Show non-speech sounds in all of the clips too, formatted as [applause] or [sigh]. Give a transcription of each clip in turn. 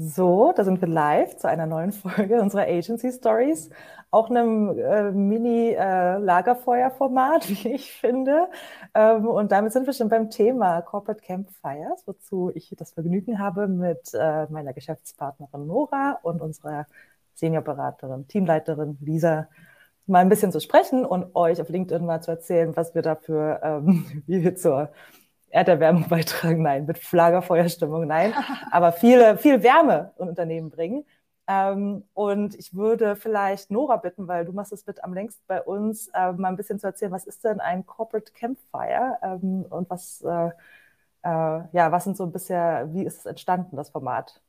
So, da sind wir live zu einer neuen Folge unserer Agency Stories. Auch einem äh, Mini-Lagerfeuer-Format, [laughs] wie ich finde. Ähm, und damit sind wir schon beim Thema Corporate Campfires, wozu ich das Vergnügen habe, mit äh, meiner Geschäftspartnerin Nora und unserer Seniorberaterin, Teamleiterin Lisa mal ein bisschen zu sprechen und euch auf LinkedIn mal zu erzählen, was wir dafür, ähm, [laughs] wie wir zur Erderwärmung [laughs] beitragen, nein, mit Lagerfeuerstimmung, nein, aber viele, viel Wärme in Unternehmen bringen. Ähm, und ich würde vielleicht Nora bitten, weil du machst es mit am längsten bei uns, äh, mal ein bisschen zu erzählen, was ist denn ein Corporate Campfire? Ähm, und was, äh, äh, ja, was sind so bisher, wie ist es entstanden, das Format?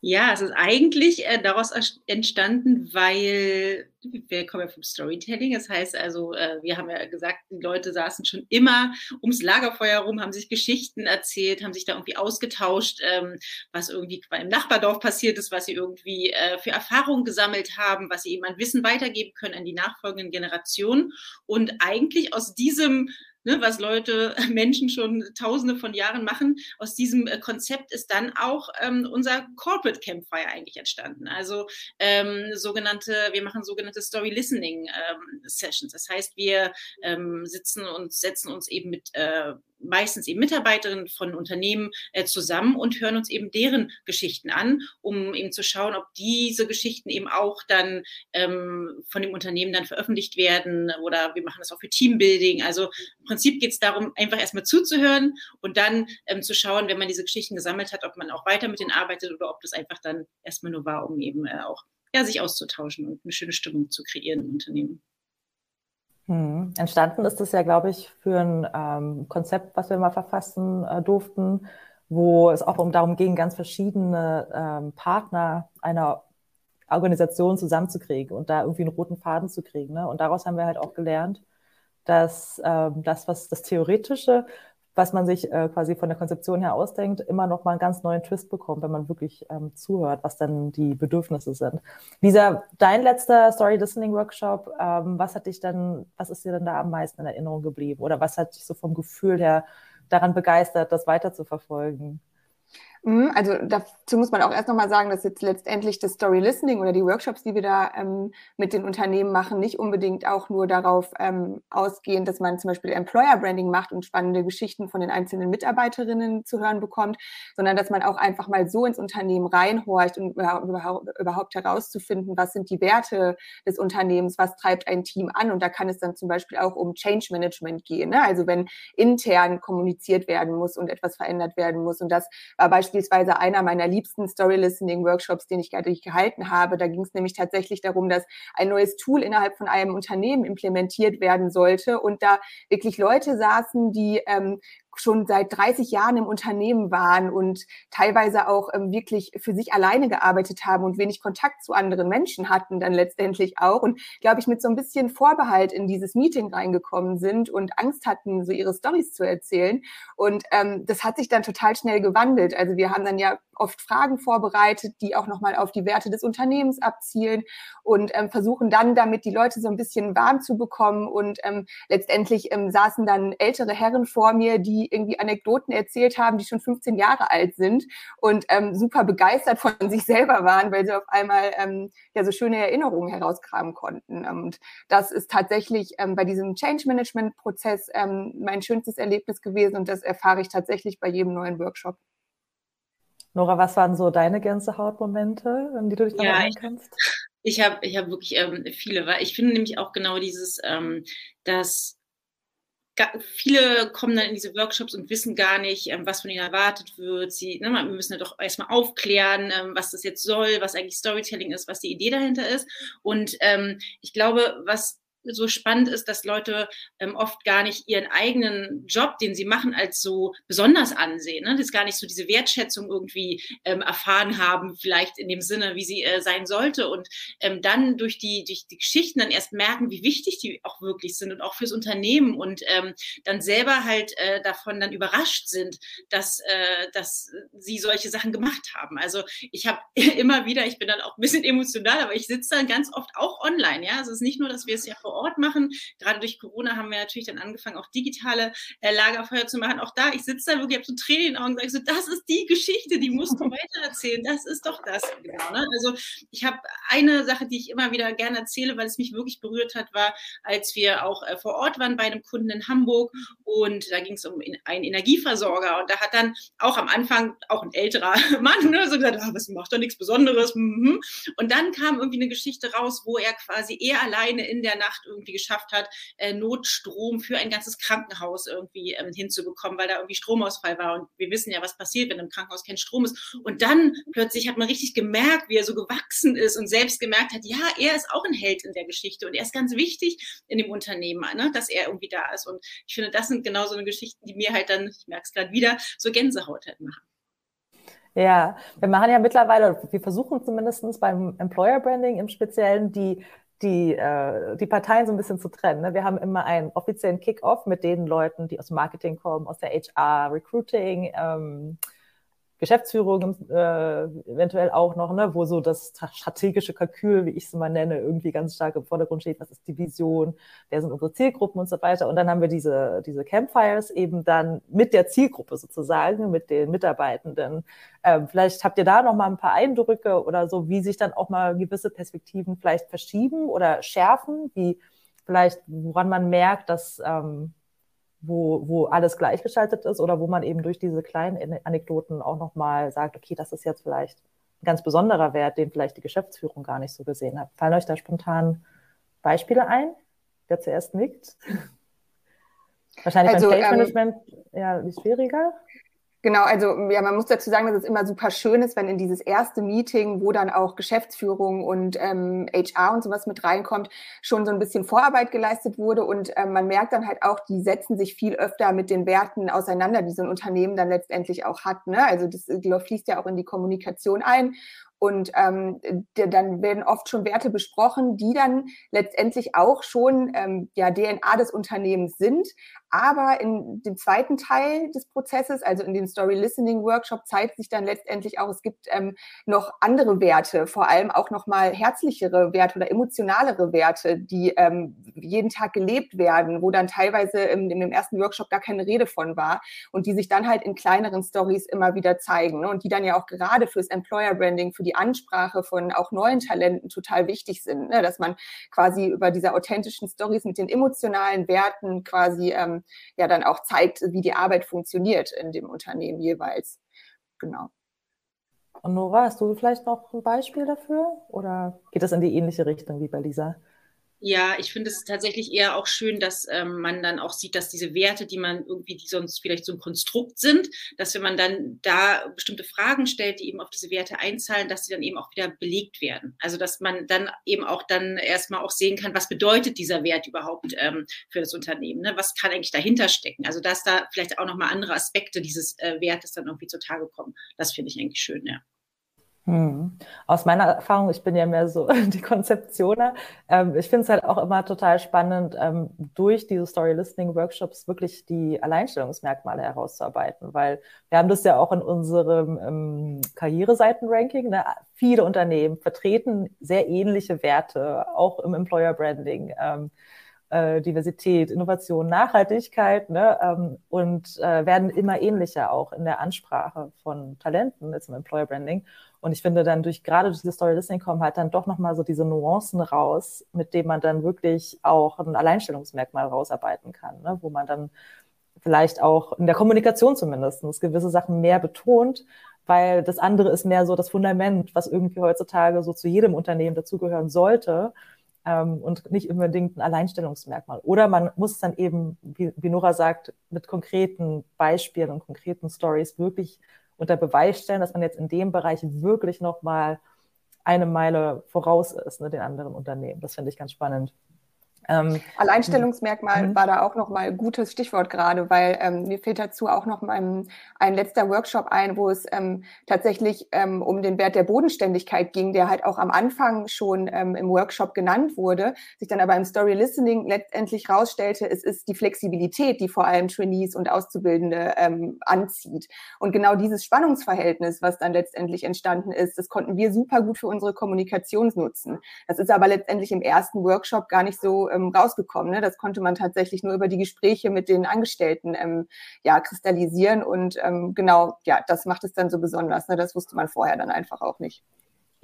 Ja, es ist eigentlich äh, daraus entstanden, weil wir kommen ja vom Storytelling. Das heißt also, äh, wir haben ja gesagt, die Leute saßen schon immer ums Lagerfeuer rum, haben sich Geschichten erzählt, haben sich da irgendwie ausgetauscht, ähm, was irgendwie im Nachbardorf passiert ist, was sie irgendwie äh, für Erfahrungen gesammelt haben, was sie eben an Wissen weitergeben können an die nachfolgenden Generationen. Und eigentlich aus diesem ne, was Leute, [laughs] Menschen schon tausende von Jahren machen. Aus diesem äh, Konzept ist dann auch ähm, unser Corporate Campfire eigentlich entstanden. Also ähm, sogenannte, wir machen sogenannte Story Listening ähm, Sessions. Das heißt, wir ähm, sitzen und setzen uns eben mit äh, meistens eben Mitarbeiterinnen von Unternehmen äh, zusammen und hören uns eben deren Geschichten an, um eben zu schauen, ob diese Geschichten eben auch dann ähm, von dem Unternehmen dann veröffentlicht werden oder wir machen das auch für Teambuilding. Also im Prinzip geht es darum, einfach erstmal zuzuhören und dann ähm, zu schauen, wenn man diese Geschichten gesammelt hat, ob man auch weiter mit denen arbeitet oder ob das einfach dann erstmal nur war, um eben äh, auch ja, sich auszutauschen und eine schöne Stimmung zu kreieren im Unternehmen. Hm. Entstanden ist das ja, glaube ich, für ein ähm, Konzept, was wir mal verfassen äh, durften, wo es auch um darum ging, ganz verschiedene ähm, Partner einer Organisation zusammenzukriegen und da irgendwie einen roten Faden zu kriegen. Ne? Und daraus haben wir halt auch gelernt, dass ähm, das, was das Theoretische was man sich äh, quasi von der Konzeption her ausdenkt, immer noch mal einen ganz neuen Twist bekommt, wenn man wirklich ähm, zuhört, was dann die Bedürfnisse sind. Lisa, dein letzter Story Listening Workshop, ähm, was hat dich dann, was ist dir denn da am meisten in Erinnerung geblieben? Oder was hat dich so vom Gefühl her daran begeistert, das weiter zu verfolgen? Mhm, also dazu muss man auch erst nochmal sagen, dass jetzt letztendlich das Story Listening oder die Workshops, die wir da ähm, mit den Unternehmen machen, nicht unbedingt auch nur darauf ähm, ausgehen, dass man zum Beispiel Employer Branding macht und spannende Geschichten von den einzelnen Mitarbeiterinnen zu hören bekommt, sondern dass man auch einfach mal so ins Unternehmen reinhorcht und überhaupt, überhaupt herauszufinden, was sind die Werte des Unternehmens, was treibt ein Team an. Und da kann es dann zum Beispiel auch um Change Management gehen. Ne? Also wenn intern kommuniziert werden muss und etwas verändert werden muss. Und das war beispielsweise beispielsweise einer meiner liebsten Story Listening Workshops, den ich gerade gehalten habe. Da ging es nämlich tatsächlich darum, dass ein neues Tool innerhalb von einem Unternehmen implementiert werden sollte und da wirklich Leute saßen, die ähm, schon seit 30 Jahren im Unternehmen waren und teilweise auch ähm, wirklich für sich alleine gearbeitet haben und wenig Kontakt zu anderen Menschen hatten dann letztendlich auch und glaube ich mit so ein bisschen Vorbehalt in dieses Meeting reingekommen sind und Angst hatten, so ihre Stories zu erzählen und ähm, das hat sich dann total schnell gewandelt. Also wir haben dann ja oft Fragen vorbereitet, die auch nochmal auf die Werte des Unternehmens abzielen und ähm, versuchen dann damit die Leute so ein bisschen warm zu bekommen. Und ähm, letztendlich ähm, saßen dann ältere Herren vor mir, die irgendwie Anekdoten erzählt haben, die schon 15 Jahre alt sind und ähm, super begeistert von [laughs] sich selber waren, weil sie auf einmal ähm, ja so schöne Erinnerungen herauskramen konnten. Und das ist tatsächlich ähm, bei diesem Change Management Prozess ähm, mein schönstes Erlebnis gewesen und das erfahre ich tatsächlich bei jedem neuen Workshop. Nora, was waren so deine Gänsehautmomente, an die du dich noch ja, erinnern kannst? Ich habe ich hab wirklich ähm, viele, weil ich finde nämlich auch genau dieses, ähm, dass viele kommen dann in diese Workshops und wissen gar nicht, ähm, was von ihnen erwartet wird. Sie, ne, wir müssen ja doch erstmal aufklären, ähm, was das jetzt soll, was eigentlich Storytelling ist, was die Idee dahinter ist. Und ähm, ich glaube, was so spannend ist, dass Leute ähm, oft gar nicht ihren eigenen Job, den sie machen, als so besonders ansehen. Ne? Das gar nicht so diese Wertschätzung irgendwie ähm, erfahren haben, vielleicht in dem Sinne, wie sie äh, sein sollte. Und ähm, dann durch die, durch die Geschichten dann erst merken, wie wichtig die auch wirklich sind und auch fürs Unternehmen und ähm, dann selber halt äh, davon dann überrascht sind, dass, äh, dass sie solche Sachen gemacht haben. Also ich habe [laughs] immer wieder, ich bin dann auch ein bisschen emotional, aber ich sitze dann ganz oft auch online. Ja, also es ist nicht nur, dass wir es ja vor vor Ort machen. Gerade durch Corona haben wir natürlich dann angefangen, auch digitale äh, Lagerfeuer zu machen. Auch da, ich sitze da wirklich, habe so Tränen in den Augen, sage so, das ist die Geschichte, die musst du weitererzählen. Das ist doch das. [laughs] Genau, ne? Also ich habe eine Sache, die ich immer wieder gerne erzähle, weil es mich wirklich berührt hat, war, als wir auch äh, vor Ort waren bei einem Kunden in Hamburg und da ging es um in, einen Energieversorger und da hat dann auch am Anfang auch ein älterer [laughs] Mann ne, so gesagt, ah, was macht doch nichts Besonderes. Mhm. Und dann kam irgendwie eine Geschichte raus, wo er quasi er alleine in der Nacht irgendwie geschafft hat, äh, Notstrom für ein ganzes Krankenhaus irgendwie ähm, hinzubekommen, weil da irgendwie Stromausfall war. Und wir wissen ja, was passiert, wenn im Krankenhaus kein Strom ist. Und dann plötzlich hat man richtig gemerkt, wie er so gewachsen ist und selbst gemerkt hat, ja, er ist auch ein Held in der Geschichte und er ist ganz wichtig in dem Unternehmen, ne, dass er irgendwie da ist. Und ich finde, das sind genau so eine Geschichten, die mir halt dann, ich merke es gerade wieder, so Gänsehaut halt machen. Ja, wir machen ja mittlerweile, wir versuchen zumindest beim Employer Branding im Speziellen die, die, äh, die Parteien so ein bisschen zu trennen. Ne? Wir haben immer einen offiziellen Kick-off mit den Leuten, die aus Marketing kommen, aus der HR, Recruiting, ähm, Geschäftsführung äh, eventuell auch noch, ne, wo so das strategische Kalkül, wie ich es immer nenne, irgendwie ganz stark im Vordergrund steht. Was ist die Vision? Wer sind unsere Zielgruppen und so weiter? Und dann haben wir diese, diese Campfires eben dann mit der Zielgruppe sozusagen, mit den Mitarbeitenden. Ähm, vielleicht habt ihr da noch mal ein paar Eindrücke oder so, wie sich dann auch mal gewisse Perspektiven vielleicht verschieben oder schärfen, wie vielleicht, woran man merkt, dass ähm, wo, wo alles gleichgeschaltet ist oder wo man eben durch diese kleinen Anekdoten auch nochmal sagt, okay, das ist jetzt vielleicht ein ganz besonderer Wert, den vielleicht die Geschäftsführung gar nicht so gesehen hat. Fallen euch da spontan Beispiele ein? Wer zuerst nickt? Wahrscheinlich also, beim Stage Management ähm, ja schwieriger. Genau, also ja, man muss dazu sagen, dass es immer super schön ist, wenn in dieses erste Meeting, wo dann auch Geschäftsführung und ähm, HR und sowas mit reinkommt, schon so ein bisschen Vorarbeit geleistet wurde und ähm, man merkt dann halt auch, die setzen sich viel öfter mit den Werten auseinander, die so ein Unternehmen dann letztendlich auch hat. Ne? Also das fließt ja auch in die Kommunikation ein und ähm, dann werden oft schon Werte besprochen, die dann letztendlich auch schon ähm, ja, DNA des Unternehmens sind. Aber in dem zweiten Teil des Prozesses, also in dem Story Listening Workshop, zeigt sich dann letztendlich auch, es gibt ähm, noch andere Werte, vor allem auch noch mal herzlichere Werte oder emotionalere Werte, die ähm, jeden Tag gelebt werden, wo dann teilweise im, im ersten Workshop gar keine Rede von war und die sich dann halt in kleineren Stories immer wieder zeigen ne? und die dann ja auch gerade fürs Employer Branding, für die Ansprache von auch neuen Talenten total wichtig sind, ne? dass man quasi über diese authentischen Stories mit den emotionalen Werten quasi ähm, ja dann auch zeigt, wie die Arbeit funktioniert in dem Unternehmen jeweils. Genau. Und Nora, hast du vielleicht noch ein Beispiel dafür? Oder geht das in die ähnliche Richtung wie bei Lisa? Ja, ich finde es tatsächlich eher auch schön, dass ähm, man dann auch sieht, dass diese Werte, die man irgendwie, die sonst vielleicht so ein Konstrukt sind, dass wenn man dann da bestimmte Fragen stellt, die eben auf diese Werte einzahlen, dass sie dann eben auch wieder belegt werden. Also dass man dann eben auch dann erstmal auch sehen kann, was bedeutet dieser Wert überhaupt ähm, für das Unternehmen? Ne? Was kann eigentlich dahinter stecken? Also dass da vielleicht auch nochmal andere Aspekte dieses äh, Wertes dann irgendwie zutage kommen. Das finde ich eigentlich schön, ja. Hm. Aus meiner Erfahrung, ich bin ja mehr so [laughs] die Konzeptioner, ähm, ich finde es halt auch immer total spannend, ähm, durch diese Story Listening Workshops wirklich die Alleinstellungsmerkmale herauszuarbeiten, weil wir haben das ja auch in unserem ähm, Karriereseiten-Ranking. Ne? Viele Unternehmen vertreten sehr ähnliche Werte, auch im Employer Branding. Ähm, äh, Diversität, Innovation, Nachhaltigkeit ne, ähm, und äh, werden immer ähnlicher auch in der Ansprache von Talenten, jetzt im Employer Branding. Und ich finde dann durch gerade durch diese Story Listening kommen halt dann doch nochmal so diese Nuancen raus, mit denen man dann wirklich auch ein Alleinstellungsmerkmal rausarbeiten kann, ne? wo man dann vielleicht auch in der Kommunikation zumindest gewisse Sachen mehr betont, weil das andere ist mehr so das Fundament, was irgendwie heutzutage so zu jedem Unternehmen dazugehören sollte ähm, und nicht unbedingt ein Alleinstellungsmerkmal. Oder man muss dann eben, wie, wie Nora sagt, mit konkreten Beispielen und konkreten Stories wirklich unter Beweis stellen, dass man jetzt in dem Bereich wirklich nochmal eine Meile voraus ist, ne, den anderen Unternehmen. Das finde ich ganz spannend. Ähm, Alleinstellungsmerkmal mhm. war da auch nochmal ein gutes Stichwort gerade, weil ähm, mir fehlt dazu auch noch mal ein, ein letzter Workshop ein, wo es ähm, tatsächlich ähm, um den Wert der Bodenständigkeit ging, der halt auch am Anfang schon ähm, im Workshop genannt wurde, sich dann aber im Story Listening letztendlich rausstellte, es ist die Flexibilität, die vor allem Trainees und Auszubildende ähm, anzieht. Und genau dieses Spannungsverhältnis, was dann letztendlich entstanden ist, das konnten wir super gut für unsere Kommunikation nutzen. Das ist aber letztendlich im ersten Workshop gar nicht so ähm, rausgekommen. Ne? Das konnte man tatsächlich nur über die Gespräche mit den Angestellten ähm, ja, kristallisieren. Und ähm, genau, ja, das macht es dann so besonders. Ne? Das wusste man vorher dann einfach auch nicht.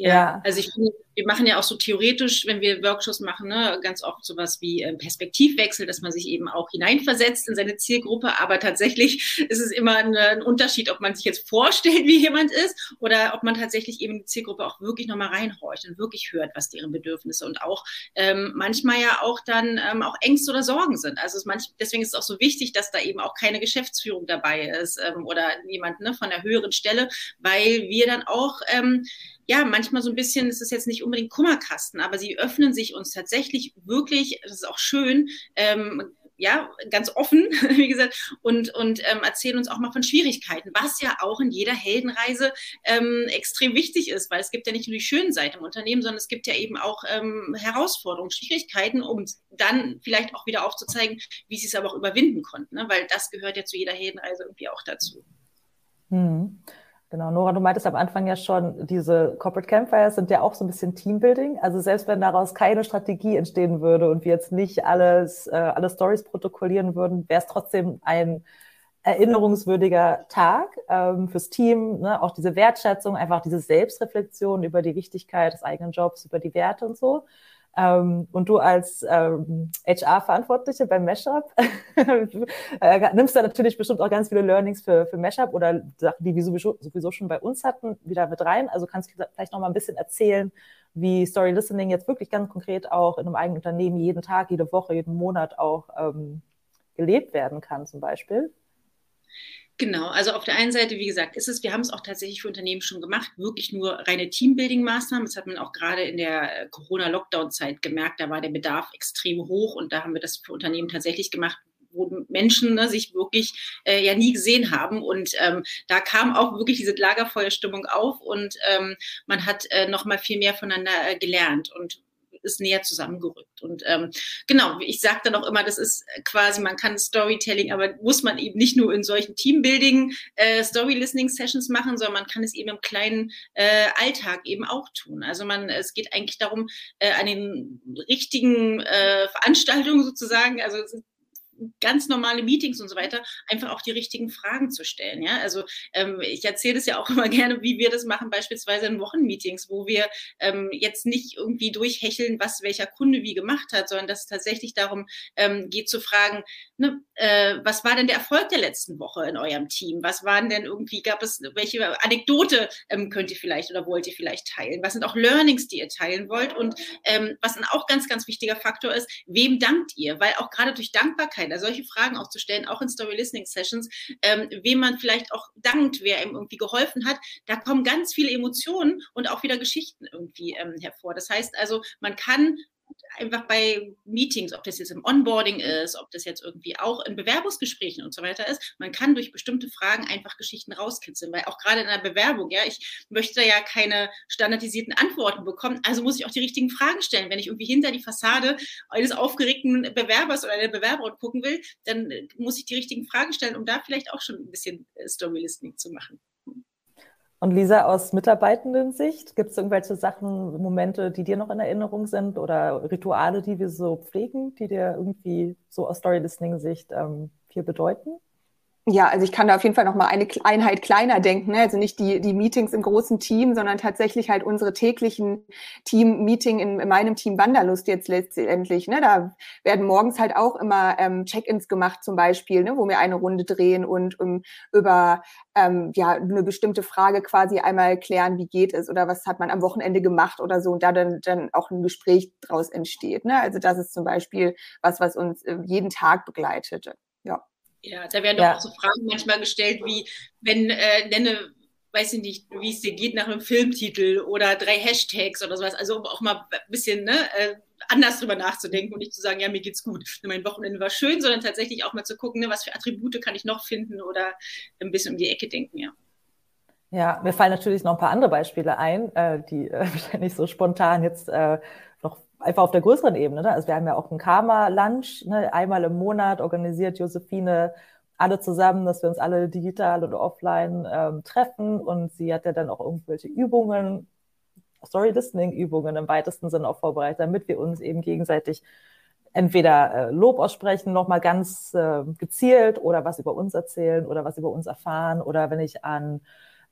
Ja, also ich finde, wir machen ja auch so theoretisch, wenn wir Workshops machen, ne, ganz oft sowas wie ähm, Perspektivwechsel, dass man sich eben auch hineinversetzt in seine Zielgruppe. Aber tatsächlich [laughs] ist es immer ein, Unterschied, ob man sich jetzt vorstellt, wie jemand ist, oder ob man tatsächlich eben die Zielgruppe auch wirklich nochmal reinhorcht und wirklich hört, was deren Bedürfnisse und auch ähm, manchmal ja auch dann ähm, auch Ängste oder Sorgen sind. Also manch, deswegen ist es auch so wichtig, dass da eben auch keine Geschäftsführung dabei ist ähm, oder jemand ne, von der höheren Stelle, weil wir dann auch ähm, ja, manchmal so ein bisschen, es ist jetzt nicht unbedingt Kummerkasten, aber sie öffnen sich uns tatsächlich wirklich, das ist auch schön, ähm, ja, ganz offen, [laughs] wie gesagt, und, und ähm, erzählen uns auch mal von Schwierigkeiten, was ja auch in jeder Heldenreise ähm, extrem wichtig ist, weil es gibt ja nicht nur die schönen Seiten im Unternehmen, sondern es gibt ja eben auch ähm, Herausforderungen, Schwierigkeiten, um dann vielleicht auch wieder aufzuzeigen, wie sie es aber auch überwinden konnten, ne? weil das gehört ja zu jeder Heldenreise irgendwie auch dazu. Hm. Genau, Nora, du meintest am Anfang ja schon, diese Corporate Campfires sind ja auch so ein bisschen Teambuilding. Also selbst wenn daraus keine Strategie entstehen würde und wir jetzt nicht alles, äh, alle Stories protokollieren würden, wäre es trotzdem ein erinnerungswürdiger Tag ähm, fürs Team. Ne? Auch diese Wertschätzung, einfach diese Selbstreflexion über die Wichtigkeit des eigenen Jobs, über die Werte und so. Ähm, und du als ähm, HR-Verantwortliche beim Meshup [laughs] äh, nimmst da natürlich bestimmt auch ganz viele Learnings für, für Meshup oder Sachen, die wir sowieso, sowieso schon bei uns hatten, wieder mit rein. Also kannst du vielleicht noch mal ein bisschen erzählen, wie Story Listening jetzt wirklich ganz konkret auch in einem eigenen Unternehmen jeden Tag, jede Woche, jeden Monat auch ähm, gelebt werden kann zum Beispiel? Genau, also auf der einen Seite, wie gesagt, ist es, wir haben es auch tatsächlich für Unternehmen schon gemacht, wirklich nur reine Teambuilding-Maßnahmen. Das hat man auch gerade in der äh, Corona-Lockdown-Zeit gemerkt, da war der Bedarf extrem hoch und da haben wir das für Unternehmen tatsächlich gemacht, wo Menschen ne, sich wirklich äh, ja nie gesehen haben. Und ähm, da kam auch wirklich diese Lagerfeuerstimmung auf und ähm, man hat äh, noch mal viel mehr voneinander äh, gelernt. Und ist näher zusammengerückt. Und ähm, genau, ich sage dann auch immer, das ist quasi, man kann Storytelling, aber muss man eben nicht nur in solchen Teambuilding, äh, machen, sondern man kann es eben im kleinen äh, Alltag eben auch tun. Also man, es geht eigentlich darum, äh, an den richtigen äh, Veranstaltungen sozusagen, also ganz normale Meetings und so weiter, einfach auch die richtigen Fragen zu stellen. Ja, also ähm, ich erzähle es ja auch [laughs] immer gerne, wie wir das machen, beispielsweise in Wochenmeetings, wo wir ähm, jetzt nicht irgendwie durchhecheln, was welcher Kunde wie gemacht hat, sondern dass es tatsächlich darum ähm, geht zu fragen, ne, äh, was war denn der Erfolg der letzten Woche in eurem Team? Was waren denn irgendwie, gab es, welche Anekdote ähm, könnt ihr vielleicht oder wollt ihr vielleicht teilen? Was sind auch Learnings, die ihr teilen wollt? Und ähm, was ein auch ganz, ganz wichtiger Faktor ist, wem dankt ihr? Weil auch gerade durch Dankbarkeit, also solche Fragen auch zu stellen, auch in Story Listening Sessions, ähm, wem man vielleicht auch dankt, wer ihm irgendwie geholfen hat, da kommen ganz viele Emotionen und auch wieder Geschichten irgendwie ähm, hervor. Das heißt also, man kann einfach bei Meetings, ob das jetzt im Onboarding ist, ob das jetzt irgendwie auch in Bewerbungsgesprächen und so weiter ist, man kann durch bestimmte Fragen einfach Geschichten rauskitzeln, weil auch gerade in einer Bewerbung, ja, ich möchte ja keine standardisierten Antworten bekommen, also muss ich auch die richtigen Fragen stellen. Wenn ich irgendwie hinter die Fassade eines aufgeregten Bewerbers oder einer Bewerberin gucken will, dann muss ich die richtigen Fragen stellen, um da vielleicht auch schon ein bisschen äh, Story Listening zu machen. Und Lisa, aus Mitarbeitenden-Sicht, gibt es irgendwelche Sachen, Momente, die dir noch in Erinnerung sind oder Rituale, die wir so pflegen, die dir irgendwie so aus Story-Listening-Sicht ähm, viel bedeuten? Ja, also ich kann da auf jeden Fall noch mal eine Einheit kleiner denken, ne? also nicht die, die Meetings im großen Team, sondern tatsächlich halt unsere täglichen Team-Meeting in, in, meinem Team Wanderlust jetzt letztendlich. Ne? Da werden morgens halt auch immer ähm, Check-ins gemacht zum Beispiel, ne? wo wir eine Runde drehen und um, über ähm, ja eine bestimmte Frage quasi einmal klären, wie geht es oder was hat man am Wochenende gemacht oder so und da dann, dann auch ein Gespräch draus entsteht. Ne? Also das ist zum Beispiel was, was uns äh, jeden Tag begleitet. Ja. Ja, da werden ja. doch auch so Fragen manchmal gestellt, wie, wenn, äh, nenne, weiß ich nicht, wie es dir geht nach einem Filmtitel oder drei Hashtags oder sowas. Also um auch mal ein bisschen ne, äh, anders drüber nachzudenken und nicht zu sagen, ja, mir geht's gut, mein Wochenende war schön, sondern tatsächlich auch mal zu gucken, ne, was für Attribute kann ich noch finden oder ein bisschen um die Ecke denken, ja. Ja, mir fallen natürlich noch ein paar andere Beispiele ein, äh, die äh, [laughs] wahrscheinlich so spontan jetzt äh, einfach auf der größeren Ebene. Ne? Also wir haben ja auch ein Karma-Lunch, ne? einmal im Monat organisiert Josephine alle zusammen, dass wir uns alle digital oder offline ähm, treffen und sie hat ja dann auch irgendwelche Übungen, Story-Listening-Übungen im weitesten Sinne auch vorbereitet, damit wir uns eben gegenseitig entweder äh, Lob aussprechen, nochmal ganz äh, gezielt oder was über uns erzählen oder was über uns erfahren. Oder wenn ich an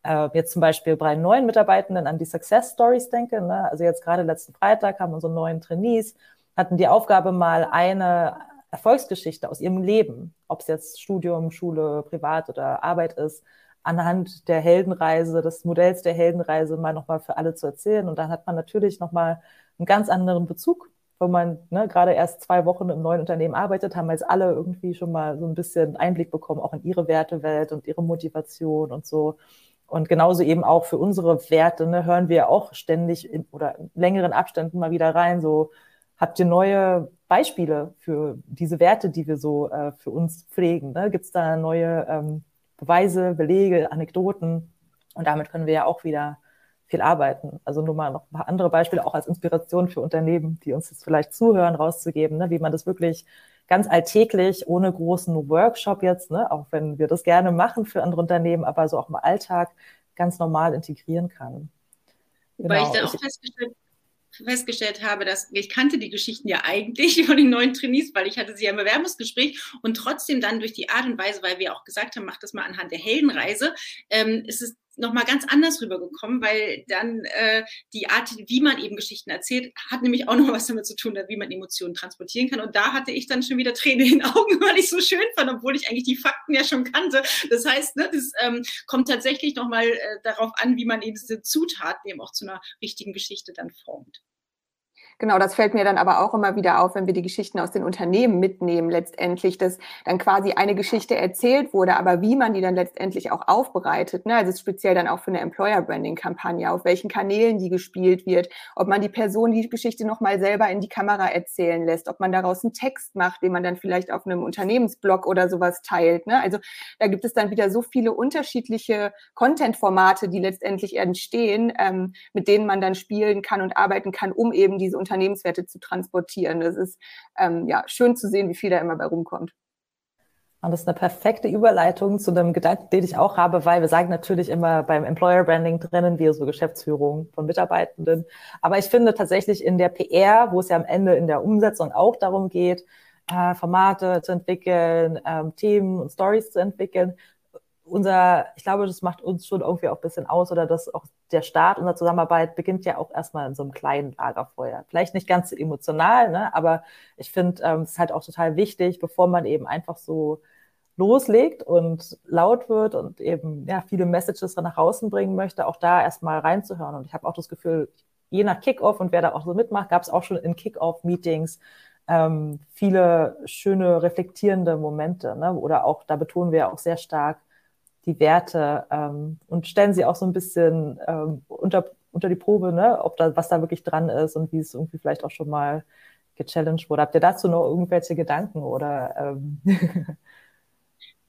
äh, jetzt zum Beispiel bei neuen Mitarbeitenden an die Success Stories denke, ne? also jetzt gerade letzten Freitag haben unsere neuen Trainees, hatten die Aufgabe mal eine Erfolgsgeschichte aus ihrem Leben, ob es jetzt Studium, Schule, Privat oder Arbeit ist, anhand der Heldenreise, des Modells der Heldenreise mal nochmal für alle zu erzählen. Und dann hat man natürlich nochmal einen ganz anderen Bezug. Wenn man ne, gerade erst zwei Wochen im neuen Unternehmen arbeitet, haben jetzt alle irgendwie schon mal so ein bisschen Einblick bekommen, auch in ihre Wertewelt und ihre Motivation und so. Und genauso eben auch für unsere Werte ne, hören wir auch ständig in, oder in längeren Abständen mal wieder rein, so habt ihr neue Beispiele für diese Werte, die wir so äh, für uns pflegen? Ne? Gibt es da neue ähm, Beweise, Belege, Anekdoten? Und damit können wir ja auch wieder viel arbeiten. Also nur mal noch ein paar andere Beispiele, auch als Inspiration für Unternehmen, die uns jetzt vielleicht zuhören, rauszugeben, ne? wie man das wirklich ganz alltäglich, ohne großen Workshop jetzt, ne? auch wenn wir das gerne machen für andere Unternehmen, aber so auch im Alltag ganz normal integrieren kann. Genau. Weil ich dann auch festgestellt festgestellt habe, dass ich kannte die Geschichten ja eigentlich [laughs] von den neuen Trainees, weil ich hatte sie ja im Bewerbungsgespräch und trotzdem dann durch die Art und Weise, weil wir auch gesagt haben, macht das mal anhand der Heldenreise, ähm, ist es nochmal ganz anders rübergekommen, weil dann äh, die Art, wie man eben Geschichten erzählt, hat nämlich auch noch was damit zu tun, wie man Emotionen transportieren kann. Und da hatte ich dann schon wieder Tränen in den Augen, [laughs] weil ich so schön fand, obwohl ich eigentlich die Fakten ja schon kannte. Das heißt, ne, das ähm, kommt tatsächlich nochmal äh, darauf an, wie man eben diese Zutaten eben auch zu einer richtigen Geschichte dann formt. Genau, das fällt mir dann aber auch immer wieder auf, wenn wir die Geschichten aus den Unternehmen mitnehmen, letztendlich, dass dann quasi eine Geschichte erzählt wurde, aber wie man die dann letztendlich auch aufbereitet, ne? also speziell dann auch für eine Employer-Branding-Kampagne, auf welchen Kanälen die gespielt wird, ob man die Person die Geschichte nochmal selber in die Kamera erzählen lässt, ob man daraus einen Text macht, den man dann vielleicht auf einem Unternehmensblog oder sowas teilt. Ne? Also da gibt es dann wieder so viele unterschiedliche Content-Formate, die letztendlich entstehen, ähm, mit denen man dann spielen kann und arbeiten kann, um eben diese Unternehmenswerte zu transportieren. Das ist ähm, ja schön zu sehen, wie viel da immer bei rumkommt. Und das ist eine perfekte Überleitung zu einem Gedanken, den ich auch habe, weil wir sagen natürlich immer beim Employer Branding drinnen, wir so Geschäftsführung von Mitarbeitenden. Aber ich finde tatsächlich in der PR, wo es ja am Ende in der Umsetzung auch darum geht, äh, Formate zu entwickeln, ähm, Themen und Stories zu entwickeln, unser, ich glaube, das macht uns schon irgendwie auch ein bisschen aus oder dass auch der Start unserer Zusammenarbeit beginnt ja auch erstmal in so einem kleinen Lagerfeuer. Vielleicht nicht ganz so emotional, ne? aber ich finde, ähm, es ist halt auch total wichtig, bevor man eben einfach so loslegt und laut wird und eben ja viele Messages nach außen bringen möchte, auch da erstmal reinzuhören. Und ich habe auch das Gefühl, je nach Kickoff und wer da auch so mitmacht, gab es auch schon in Kickoff-Meetings ähm, viele schöne reflektierende Momente. Ne? Oder auch, da betonen wir auch sehr stark, die Werte ähm, und stellen sie auch so ein bisschen ähm, unter, unter die Probe, ne? ob da, was da wirklich dran ist und wie es irgendwie vielleicht auch schon mal gechallenged wurde. Habt ihr dazu noch irgendwelche Gedanken oder ähm [laughs]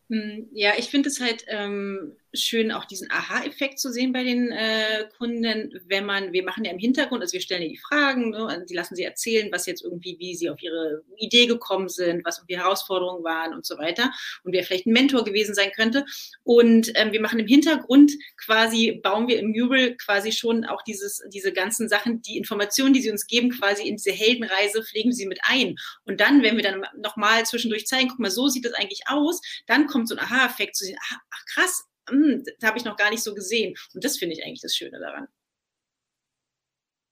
hm, ja, ich finde es halt ähm, schön, auch diesen Aha-Effekt zu sehen bei den äh, Kunden, wenn man, wir machen ja im Hintergrund, also wir stellen ja die Fragen, ne, die lassen sie erzählen, was jetzt irgendwie, wie sie auf ihre Idee gekommen sind, was irgendwie Herausforderungen waren und so weiter und wer vielleicht ein Mentor gewesen sein könnte. Und ähm, wir machen im Hintergrund quasi, bauen wir im Jubel quasi schon auch dieses, diese ganzen Sachen, die Informationen, die sie uns geben, quasi in diese Heldenreise pflegen sie mit ein. Und dann, wenn wir dann nochmal zwischendurch zeigen, guck mal, so sieht das eigentlich aus, dann kommt so ein Aha-Effekt zu sehen, ach krass, hm, das habe ich noch gar nicht so gesehen. Und das finde ich eigentlich das Schöne daran.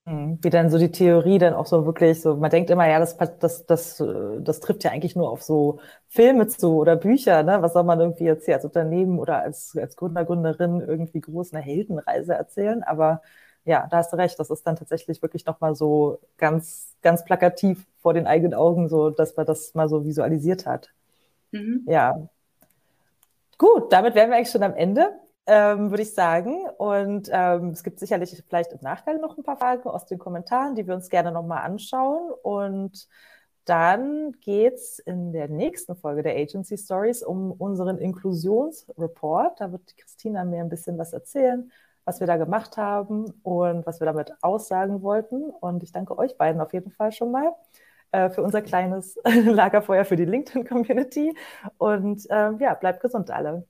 Hm, wie dann so die Theorie dann auch so wirklich so, man denkt immer, ja, das, das, das, das trifft ja eigentlich nur auf so Filme zu oder Bücher, ne? Was soll man irgendwie jetzt hier als Unternehmen oder als, als Gründer, Gründerin irgendwie groß eine Heldenreise erzählen? Aber ja, da hast du recht, das ist dann tatsächlich wirklich nochmal so ganz, ganz plakativ vor den eigenen Augen, so dass man das mal so visualisiert hat. Mhm. Ja, Gut, damit wären wir eigentlich schon am Ende, ähm, würde ich sagen. Und ähm, es gibt sicherlich vielleicht im Nachgang noch ein paar Fragen aus den Kommentaren, die wir uns gerne nochmal anschauen. Und dann geht's in der nächsten Folge der Agency Stories um unseren Inklusionsreport. Da wird Christina mir ein bisschen was erzählen, was wir da gemacht haben und was wir damit aussagen wollten. Und ich danke euch beiden auf jeden Fall schon mal. Äh, für unser kleines [laughs] Lagerfeuer für die LinkedIn-Community. Und ähm, ja, bleibt gesund alle.